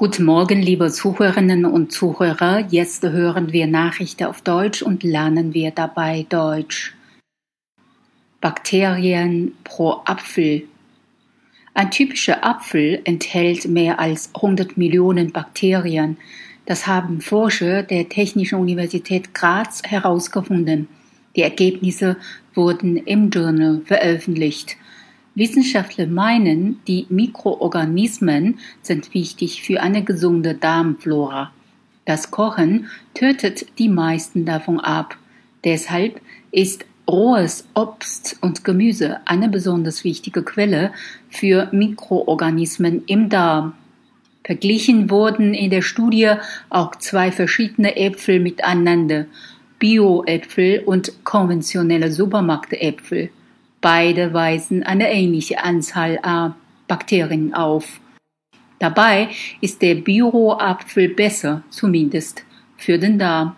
Guten Morgen, liebe Zuhörerinnen und Zuhörer. Jetzt hören wir Nachrichten auf Deutsch und lernen wir dabei Deutsch. Bakterien pro Apfel. Ein typischer Apfel enthält mehr als 100 Millionen Bakterien. Das haben Forscher der Technischen Universität Graz herausgefunden. Die Ergebnisse wurden im Journal veröffentlicht. Wissenschaftler meinen, die Mikroorganismen sind wichtig für eine gesunde Darmflora. Das Kochen tötet die meisten davon ab. Deshalb ist rohes Obst und Gemüse eine besonders wichtige Quelle für Mikroorganismen im Darm. Verglichen wurden in der Studie auch zwei verschiedene Äpfel miteinander, Bio-Äpfel und konventionelle Supermarktäpfel. Beide weisen eine ähnliche Anzahl an Bakterien auf. Dabei ist der Bioapfel besser, zumindest für den Darm.